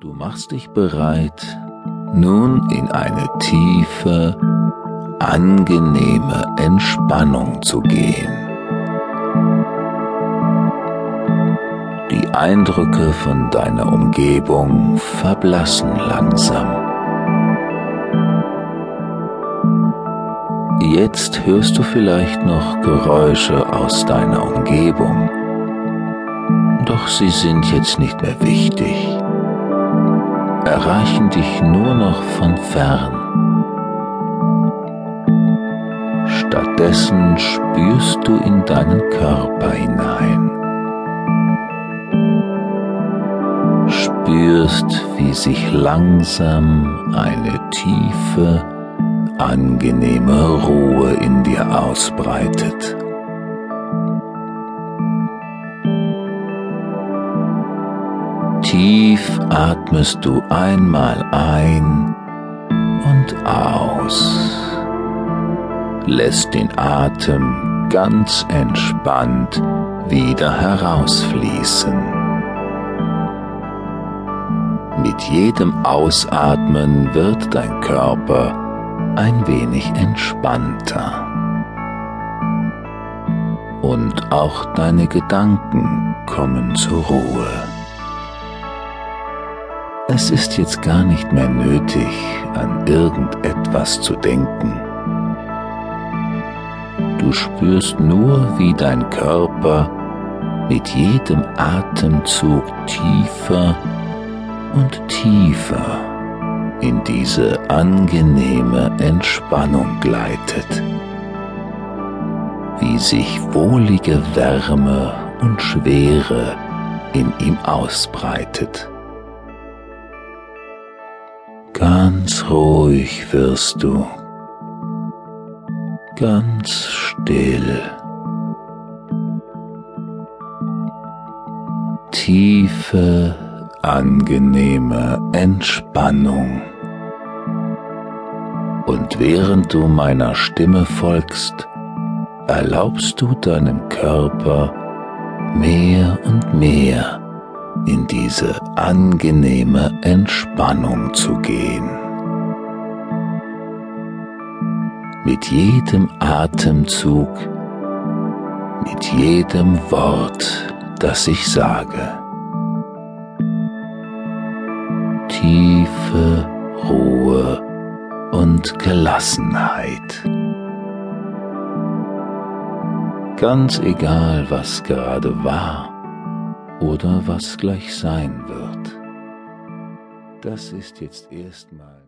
Du machst dich bereit, nun in eine tiefe, angenehme Entspannung zu gehen. Die Eindrücke von deiner Umgebung verblassen langsam. Jetzt hörst du vielleicht noch Geräusche aus deiner Umgebung, doch sie sind jetzt nicht mehr wichtig erreichen dich nur noch von fern. Stattdessen spürst du in deinen Körper hinein. Spürst, wie sich langsam eine tiefe, angenehme Ruhe in dir ausbreitet. Tief atmest du einmal ein und aus. Lässt den Atem ganz entspannt wieder herausfließen. Mit jedem Ausatmen wird dein Körper ein wenig entspannter. Und auch deine Gedanken kommen zur Ruhe. Es ist jetzt gar nicht mehr nötig, an irgendetwas zu denken. Du spürst nur, wie dein Körper mit jedem Atemzug tiefer und tiefer in diese angenehme Entspannung gleitet, wie sich wohlige Wärme und Schwere in ihm ausbreitet. Ganz ruhig wirst du, ganz still. Tiefe, angenehme Entspannung. Und während du meiner Stimme folgst, erlaubst du deinem Körper mehr und mehr in diese angenehme Entspannung zu gehen. Mit jedem Atemzug, mit jedem Wort, das ich sage. Tiefe Ruhe und Gelassenheit. Ganz egal, was gerade war oder was gleich sein wird. Das ist jetzt erstmal